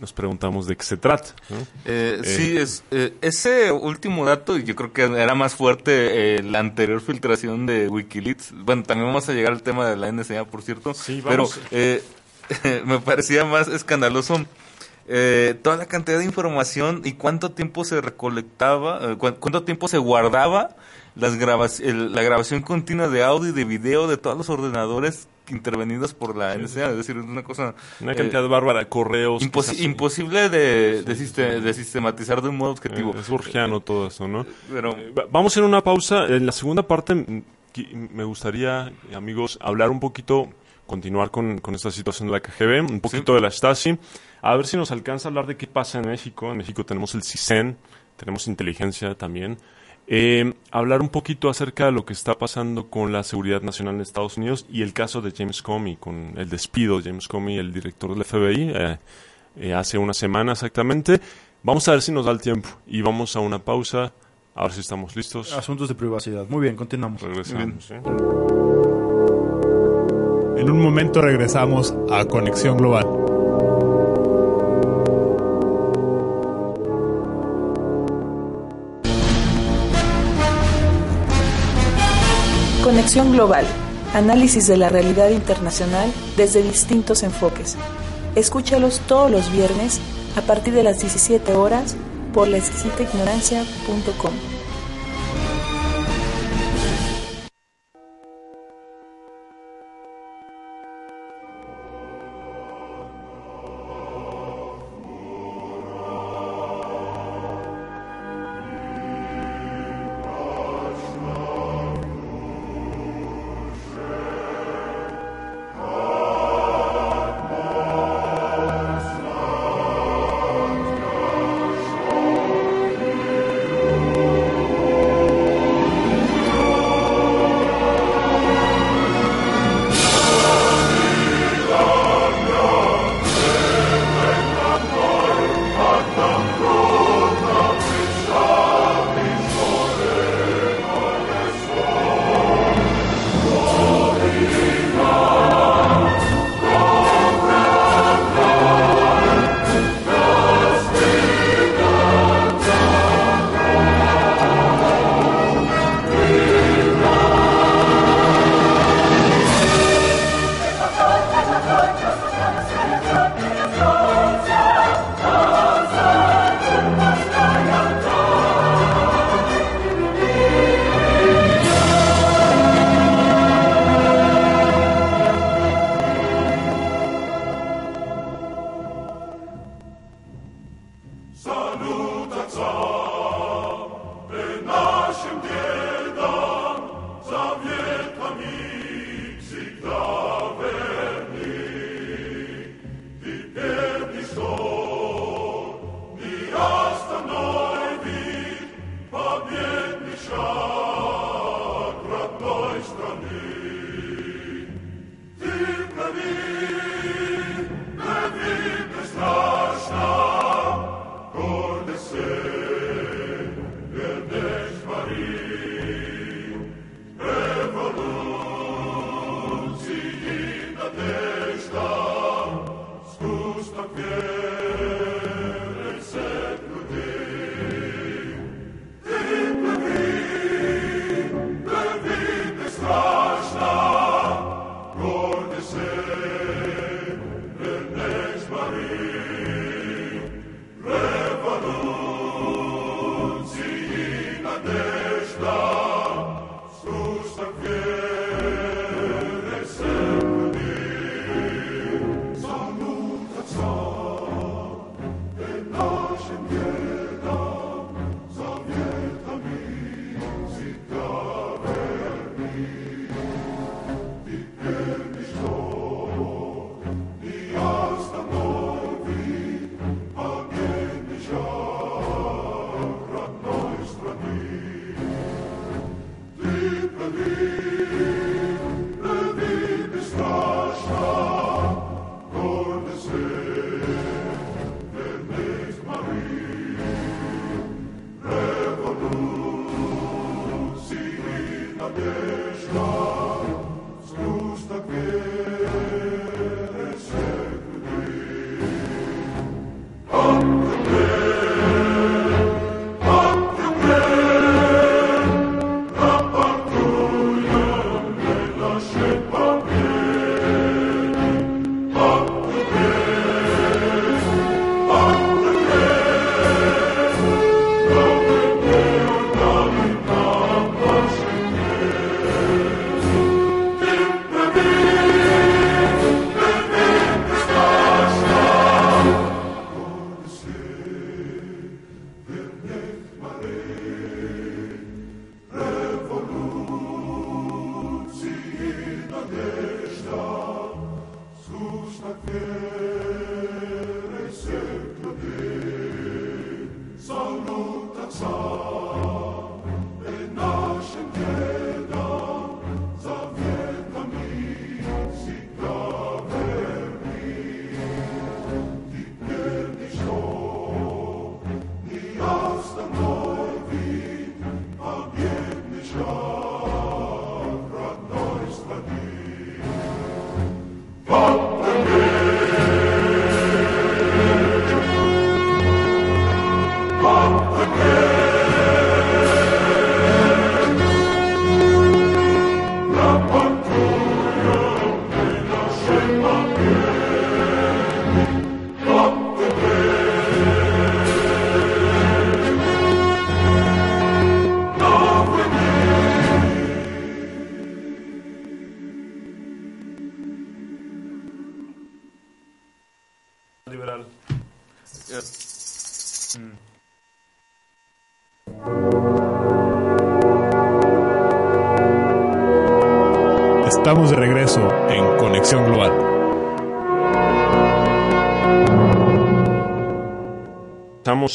nos preguntamos de qué se trata. ¿no? Eh, Eh. sí, es, eh, ese último dato, yo creo que era más fuerte eh, la anterior filtración de Wikileaks. Bueno, también vamos a llegar al tema de la NSA, por cierto. Sí, pero vamos. eh, me parecía más escandaloso eh, toda la cantidad de información y cuánto tiempo se recolectaba, eh, cu- cuánto tiempo se guardaba las grabas- el- la grabación continua de audio y de video de todos los ordenadores intervenidos por la NSA. Es decir, una cosa... Una eh, cantidad bárbara, correos. Imposi- quizás- imposible de, de, siste- de sistematizar de un modo objetivo. Eh, Es burgiano todo eso, ¿no? Pero Eh, va- Vamos a ir a una pausa. En la segunda parte me gustaría, amigos, hablar un poquito, continuar con, con esta situación de la KGB, un poquito de la Stasi, a ver si nos alcanza a hablar de qué pasa en México. En México tenemos el CISEN, tenemos inteligencia también. Eh, hablar un poquito acerca de lo que está pasando con la seguridad nacional en Estados Unidos y el caso de James Comey, con el despido de James Comey, el director del FBI, eh, eh, hace una semana exactamente. Vamos a ver si nos da el tiempo y vamos a una pausa. A ver si estamos listos. Asuntos de privacidad. Muy bien, continuamos. Regresamos. ¿eh? En un momento regresamos a Conexión Global. Global. Análisis de la realidad internacional desde distintos enfoques. Escúchalos todos los viernes a partir de las 17 horas por la exquisitaignorancia.com.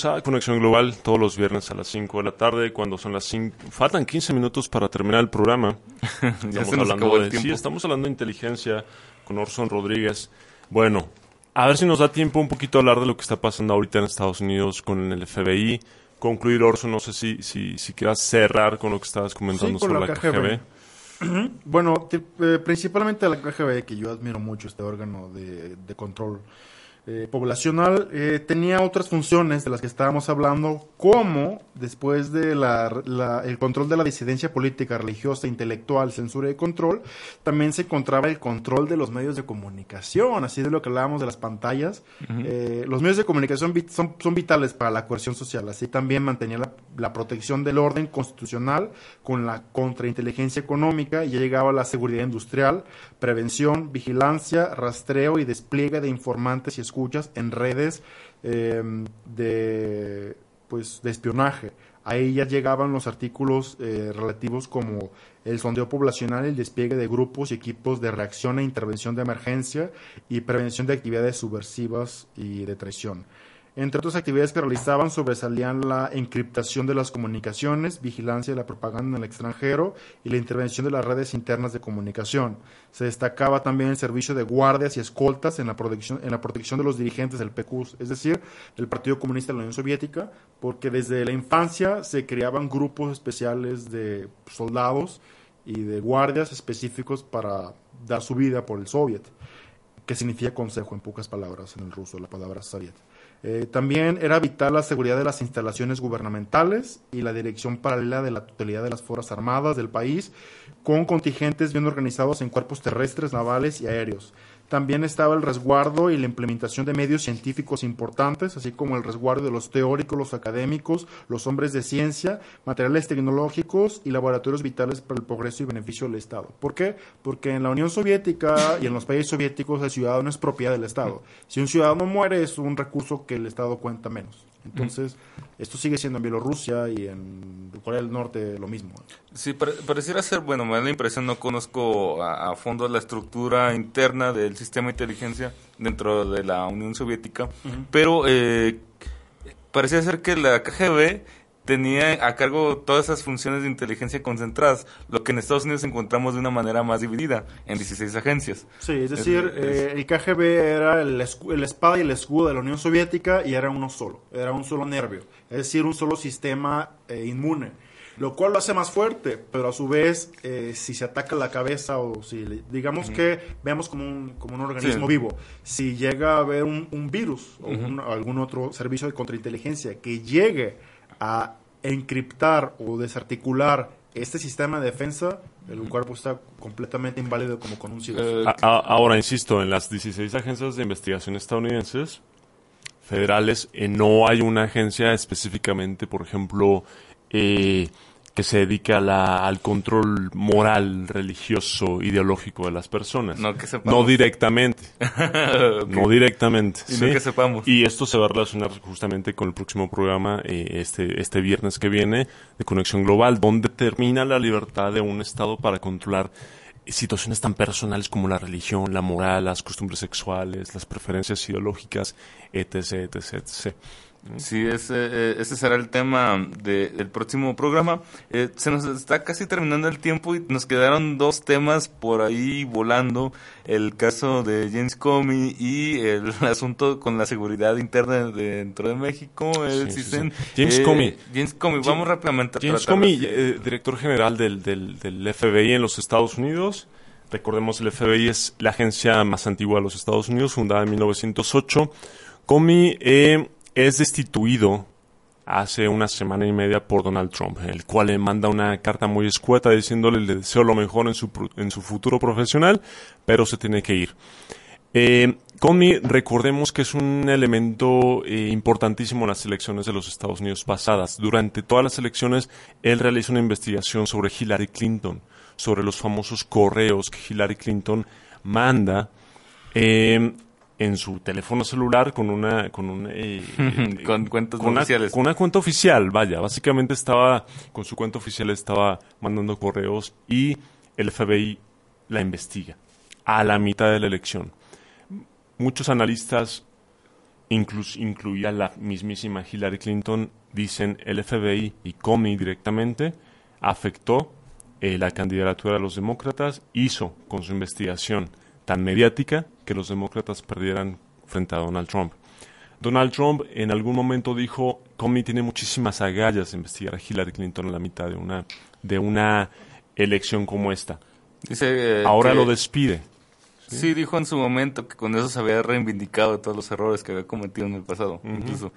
A Conexión Global todos los viernes a las 5 de la tarde, cuando son las 5. Faltan 15 minutos para terminar el programa. Ya Estamos se nos hablando acabó de, tiempo. sí, estamos hablando de inteligencia con Orson Rodríguez. Bueno, a ver si nos da tiempo un poquito a hablar de lo que está pasando ahorita en Estados Unidos con el FBI. Concluir, Orson, no sé si, si, si quieras cerrar con lo que estabas comentando Sí, sobre la KGB. KGB. Bueno, ti- eh, principalmente la KGB, que yo admiro mucho este órgano de, de control eh, poblacional, eh, tenía otras funciones de las que estábamos hablando, como después de la, la- el control de la disidencia política, religiosa, intelectual, censura y control, también se encontraba el control de los medios de comunicación, así de lo que hablábamos de las pantallas. Eh, los medios de comunicación vit- son, son vitales para la coerción social, así también mantenía la, la protección del orden constitucional con la contrainteligencia económica y ya llegaba la seguridad industrial, prevención, vigilancia, rastreo y despliegue de informantes y escuchas en redes eh, de pues de espionaje. Ahí ya llegaban los artículos eh, relativos como el sondeo poblacional, el despliegue de grupos y equipos de reacción e intervención de emergencia y prevención de actividades subversivas y de traición. Entre otras actividades que realizaban sobresalían la encriptación de las comunicaciones, vigilancia de la propaganda en el extranjero y la intervención de las redes internas de comunicación. Se destacaba también el servicio de guardias y escoltas en la protección, en la protección de los dirigentes del PQ, es decir, del Partido Comunista de la Unión Soviética, porque desde la infancia se creaban grupos especiales de soldados y de guardias específicos para dar su vida por el Soviet que significa consejo en pocas palabras en el ruso, la palabra soviet. Eh, también era vital la seguridad de las instalaciones gubernamentales y la dirección paralela de la totalidad de las Fuerzas Armadas del país, con contingentes bien organizados en cuerpos terrestres, navales y aéreos. También estaba el resguardo y la implementación de medios científicos importantes, así como el resguardo de los teóricos, los académicos, los hombres de ciencia, materiales tecnológicos y laboratorios vitales para el progreso y beneficio del Estado. ¿Por qué? Porque en la Unión Soviética y en los países soviéticos el ciudadano es propiedad del Estado. Si un ciudadano muere es un recurso que el Estado cuenta menos. Entonces, esto sigue siendo en Bielorrusia y en Corea del Norte lo mismo. Sí, pareciera ser, bueno, me da la impresión, no conozco a, fondo la estructura interna del sistema de inteligencia dentro de la Unión Soviética, pero eh, parecía ser que la KGB tenía a cargo todas esas funciones de inteligencia concentradas, lo que en Estados Unidos encontramos de una manera más dividida, en 16 agencias. Sí, es decir, eh, el KGB era el, el, espada y el escudo de la Unión Soviética y era uno solo, era un solo nervio, es decir, un solo sistema eh, inmune, lo cual lo hace más fuerte, pero a su vez, eh, si se ataca la cabeza o si, digamos que veamos como un, como un organismo vivo, si llega a haber un, virus o algún otro servicio de contrainteligencia que llegue a encriptar o desarticular este sistema de defensa, el cuerpo está completamente inválido como con un eh, Ahora, insisto, en las 16 agencias de investigación estadounidenses federales eh, no hay una agencia específicamente, por ejemplo, eh, que se dedica al control moral, religioso, ideológico de las personas. No, que No directamente. No directamente. Y que sepamos. Y esto se va a relacionar justamente con el próximo programa, eh, este, este viernes que viene, de Conexión Global, donde termina la libertad de un Estado para controlar situaciones tan personales como la religión, la moral, las costumbres sexuales, las preferencias ideológicas, etc., etc., etc. Sí, ese, eh, ese será el tema del próximo programa. Eh, se nos está casi terminando el tiempo y nos quedaron dos temas por ahí volando. El caso de James Comey y el asunto con la seguridad interna dentro de México. James Comey. James Comey, vamos rápidamente a James Comey, eh, director general del, del, del FBI en los Estados Unidos. Recordemos, el FBI es la agencia más antigua de los Estados Unidos, fundada en 1908. Comey... Eh, es destituido hace una semana y media por Donald Trump, el cual le manda una carta muy escueta diciéndole le deseo lo mejor en su, en su futuro profesional, pero se tiene que ir. Eh, Comey, recordemos que es un elemento eh, importantísimo en las elecciones de los Estados Unidos pasadas. Durante todas las elecciones, él realiza una investigación sobre Hillary Clinton, sobre los famosos correos que Hillary Clinton manda eh, en su teléfono celular con una con un eh, con cuentas oficiales. con una cuenta oficial vaya básicamente estaba con su cuenta oficial estaba mandando correos y el FBI la investiga a la mitad de la elección. Muchos analistas incluso incluía la mismísima Hillary Clinton dicen el FBI y Comey directamente afectó eh, la candidatura de los demócratas hizo con su investigación tan mediática que los demócratas perdieran frente a Donald Trump. Donald Trump en algún momento dijo, Comey tiene muchísimas agallas de investigar a Hillary Clinton en la mitad de una, de una elección como esta. Dice, eh, Ahora lo despide. ¿sí? dijo en su momento que con eso se había reivindicado de todos los errores que había cometido en el pasado. Incluso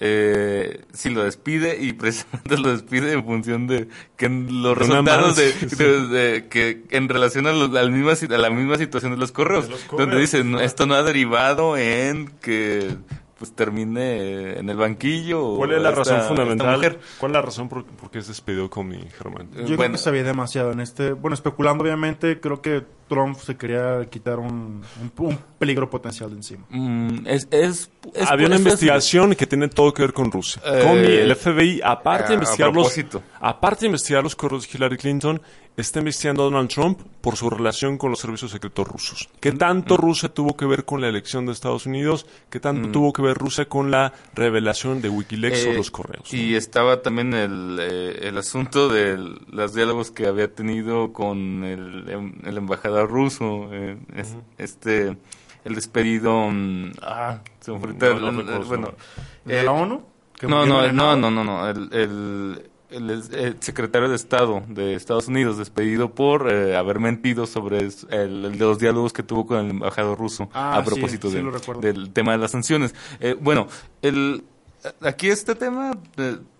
eh, si lo despide y precisamente lo despide en función de que los resultados de, que en relación a, la misma, a la misma situación de los correos, donde dicen esto no ha derivado en que pues termine en el banquillo. ¿Cuál es la razón fundamental? ¿Cuál es la razón por, qué se despidió con mi Germán? Yo creo que sabía demasiado en este. Bueno, especulando, obviamente, creo que Trump se quería quitar un, un, peligro potencial de encima. Mm, es, es, Había una investigación que tiene todo que ver con Rusia. Eh, el FBI, aparte de investigar los, aparte de investigar los correos de Hillary Clinton, está investigando a Donald Trump por su relación con los servicios secretos rusos. ¿Qué tanto mm. Rusia tuvo que ver con la elección de Estados Unidos? ¿Qué tanto mm. tuvo que ver Rusia con la revelación de Wikileaks o eh, los correos? Y estaba también el, eh, el asunto de los diálogos que había tenido con el, em, el embajador ruso, eh, este, el despedido, mm, ah, se me bueno, ¿De la ONU? No, no, no, no, no, no, el, el, secretario de Estado de Estados Unidos despedido por eh, haber mentido sobre el, de los diálogos que tuvo con el embajador ruso ah, a propósito del tema de las sanciones. Eh, bueno, el aquí este tema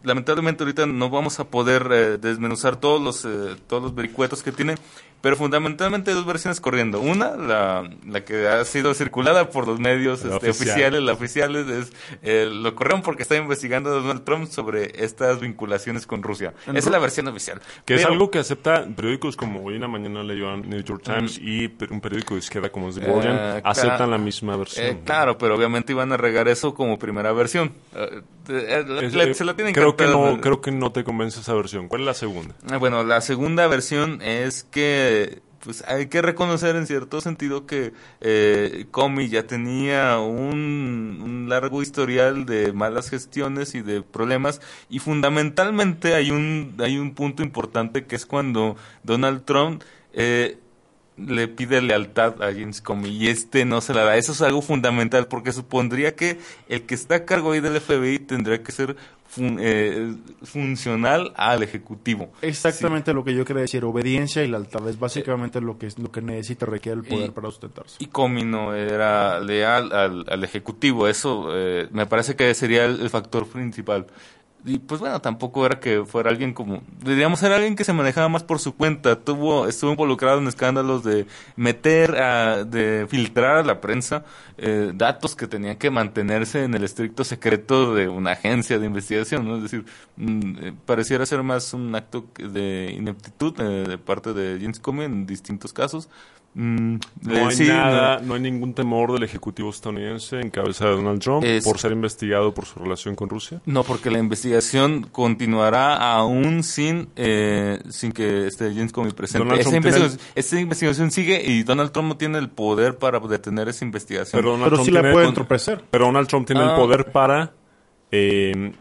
lamentablemente ahorita no vamos a poder eh, desmenuzar todos los eh, todos los vericuetos que tiene, pero fundamentalmente hay dos versiones corriendo. Una, la, la que ha sido circulada por los medios La este, oficial. oficiales, la oficiales, es, eh, lo corrieron porque está investigando Donald Trump sobre estas vinculaciones con Rusia. Esa es la versión oficial. Que es algo que acepta periódicos como hoy en la mañana leyó New York Times y un periódico de izquierda como The Guardian, Eh, aceptan claro. la misma versión. Eh, claro, pero obviamente iban a regar eso como primera versión. Es- le- eh, se la tienen creo que no creo que no te convence esa versión. ¿Cuál es la segunda? Ah, Bueno, la segunda versión es que pues hay que reconocer en cierto sentido que eh, Comey ya tenía un, un largo historial de malas gestiones y de problemas y fundamentalmente hay un hay un punto importante que es cuando Donald Trump eh, le pide lealtad a James Comey y este no se la da. Eso es algo fundamental porque supondría que el que está a cargo ahí del FBI tendría que ser fun- eh, funcional al ejecutivo. Exactamente lo que yo quería decir, obediencia y lealtad es básicamente lo que es lo que necesita requiere el poder Y- para sustentarse. Y Comey no era leal al, al ejecutivo. Eso eh, me parece que sería el, el factor principal. Y pues bueno, tampoco era que fuera alguien como, diríamos, era alguien que se manejaba más por su cuenta. Tuvo, estuvo involucrado en escándalos de meter, a, de filtrar a la prensa eh, datos que tenían que mantenerse en el estricto secreto de una agencia de investigación. ¿no? Es decir, mm, eh, pareciera ser más un acto de ineptitud eh, de parte de James Comey en distintos casos. Mm, No eh, hay sí, nada, no hay ningún temor del ejecutivo estadounidense en cabeza de Donald Trump Es- por ser investigado por su relación con Rusia. No, porque la investigación continuará aún sin eh, sin que esté James Comey presente. Tiene investigación, sigue y Donald Trump no tiene el poder para detener esa investigación. Pero Donald Pero Trump sí la tiene- puede entorpecer. Pero Donald Trump tiene Ah. el poder para eh,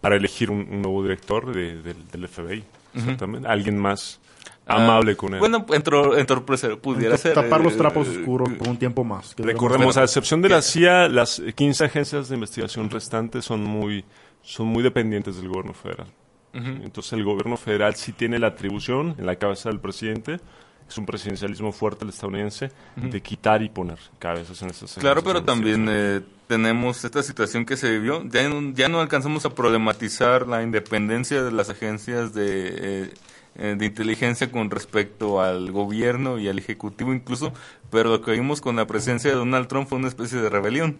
para elegir un, un nuevo director de- del- del FBI. Exactamente. Alguien más amable con él. Ah, Bueno, entro, entorpecer, pudiera Entonces, ser. tapar los eh, trapos eh, oscuros por un tiempo más. que Recordemos, a excepción de la CIA, las 15 agencias de investigación restantes son muy, son muy dependientes del gobierno federal. Entonces el gobierno federal sí tiene la atribución en la cabeza del presidente, es un presidencialismo fuerte el estadounidense, de quitar y poner cabezas en esas Claro, pero también eh, tenemos esta situación que se vivió. Ya no, ya no alcanzamos a problematizar la independencia de las agencias de, eh, eh, de inteligencia con respecto al gobierno y al ejecutivo incluso, pero lo que vimos con la presencia de Donald Trump fue una especie de rebelión.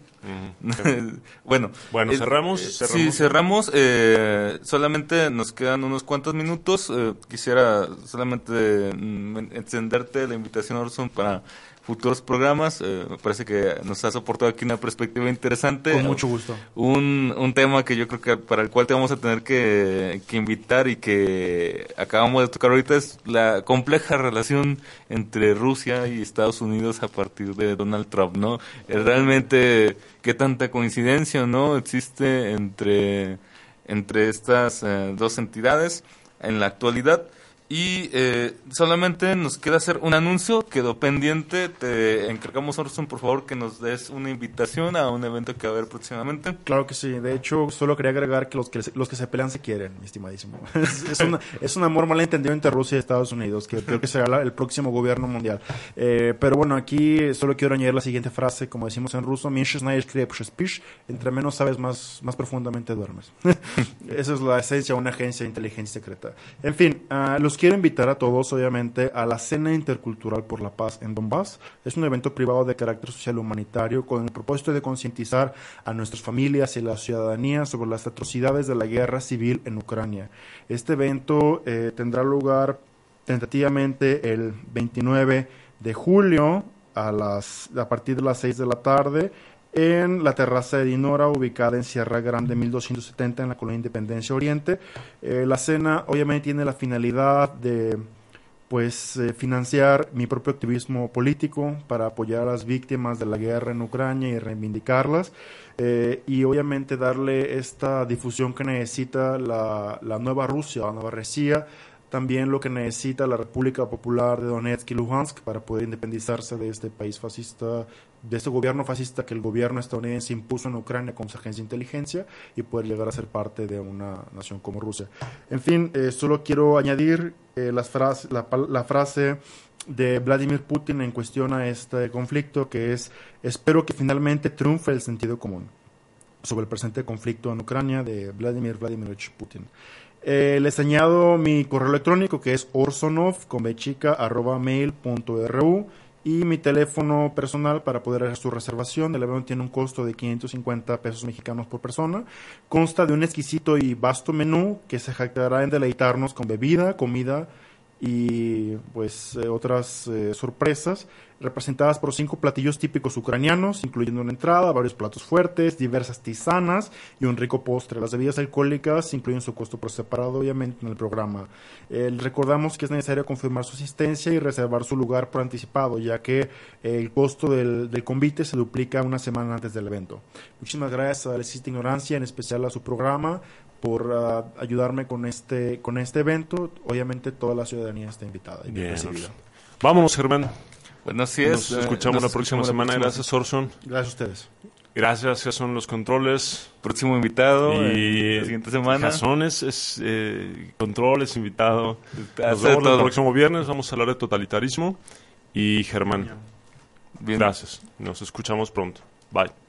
bueno, Bueno, eh, cerramos, eh, cerramos. Sí, cerramos. eh, solamente nos quedan unos cuantos minutos. eh, quisiera solamente mm, encenderte la invitación, Orson, para futuros programas. Eh, me parece que nos has aportado aquí una perspectiva interesante. Con mucho gusto. Un, un tema que yo creo que para el cual te vamos a tener que, que invitar y que acabamos de tocar ahorita es la compleja relación entre Rusia y Estados Unidos a partir de Donald Trump, ¿no? Eh, Realmente, qué tanta coincidencia, ¿no? Existe entre, entre estas eh, dos entidades en la actualidad. Y eh, solamente nos queda hacer un anuncio, quedó pendiente. Te encargamos, Orson, por favor, que nos des una invitación a un evento que va a haber próximamente. Claro que sí. De hecho, solo quería agregar que los que, los que se pelean se quieren, mi estimadísimo. Es, es, una, es un amor malentendido entre Rusia y Estados Unidos, que creo que será la, el próximo gobierno mundial. Eh, pero bueno, aquí solo quiero añadir la siguiente frase, como decimos en ruso, entre menos sabes, más, más profundamente duermes. Esa es la esencia de una agencia de inteligencia secreta. En fin, uh, los quiero invitar a todos, obviamente, a la Cena Intercultural por la Paz en Donbass. Es un evento privado de carácter social humanitario con el propósito de concientizar a nuestras familias y la ciudadanía sobre las atrocidades de la guerra civil en Ucrania. Este evento eh, tendrá lugar tentativamente el 29 de julio a, las, a partir de las 6 de la tarde en la terraza de Dinora, ubicada en Sierra Grande 1270 en la colonia Independencia Oriente. Eh, la cena obviamente tiene la finalidad de pues eh, financiar mi propio activismo político para apoyar a las víctimas de la guerra en Ucrania y reivindicarlas eh, y obviamente darle esta difusión que necesita la, la nueva Rusia, la nueva Rusia, también lo que necesita la República Popular de Donetsk y Luhansk para poder independizarse de este país fascista, de este gobierno fascista que el gobierno estadounidense impuso en Ucrania como su agencia de inteligencia y poder llegar a ser parte de una nación como Rusia. En fin, eh, solo quiero añadir eh, las la, frase de Vladimir Putin en cuestión a este conflicto, que es, espero que finalmente triunfe el sentido común. sobre el presente conflicto en Ucrania de Vladimir Vladimirovich Putin. Eh, les añado mi correo electrónico que es orsonov y mi teléfono personal para poder hacer su reservación. El evento tiene un costo de 550 pesos mexicanos por persona. Consta de un exquisito y vasto menú que se jactará en deleitarnos con bebida, comida, y pues eh, otras eh, sorpresas representadas por cinco platillos típicos ucranianos, incluyendo una entrada, varios platos fuertes, diversas tisanas y un rico postre. Las bebidas alcohólicas incluyen su costo por separado, obviamente, en el programa. Eh, recordamos que es necesario confirmar su asistencia y reservar su lugar por anticipado, ya que el costo del, del, convite se duplica una semana antes del evento. Muchísimas gracias a la Ignorancia, en especial a su programa, por uh, ayudarme con este con este evento. Obviamente toda la ciudadanía está invitada y bien recibida. Vámonos, Germán. Bueno, así es. Nos escuchamos Nos la próxima escuchamos semana. próxima Gracias, Orson. Gracias a ustedes. Gracias, ya son los controles. Próximo invitado Y la siguiente semana. Jason es, es, eh, controles, invitado. Nos vemos todo. el próximo viernes. Vamos a hablar de totalitarismo. Y Germán, Bien. gracias. Nos escuchamos pronto. Bye.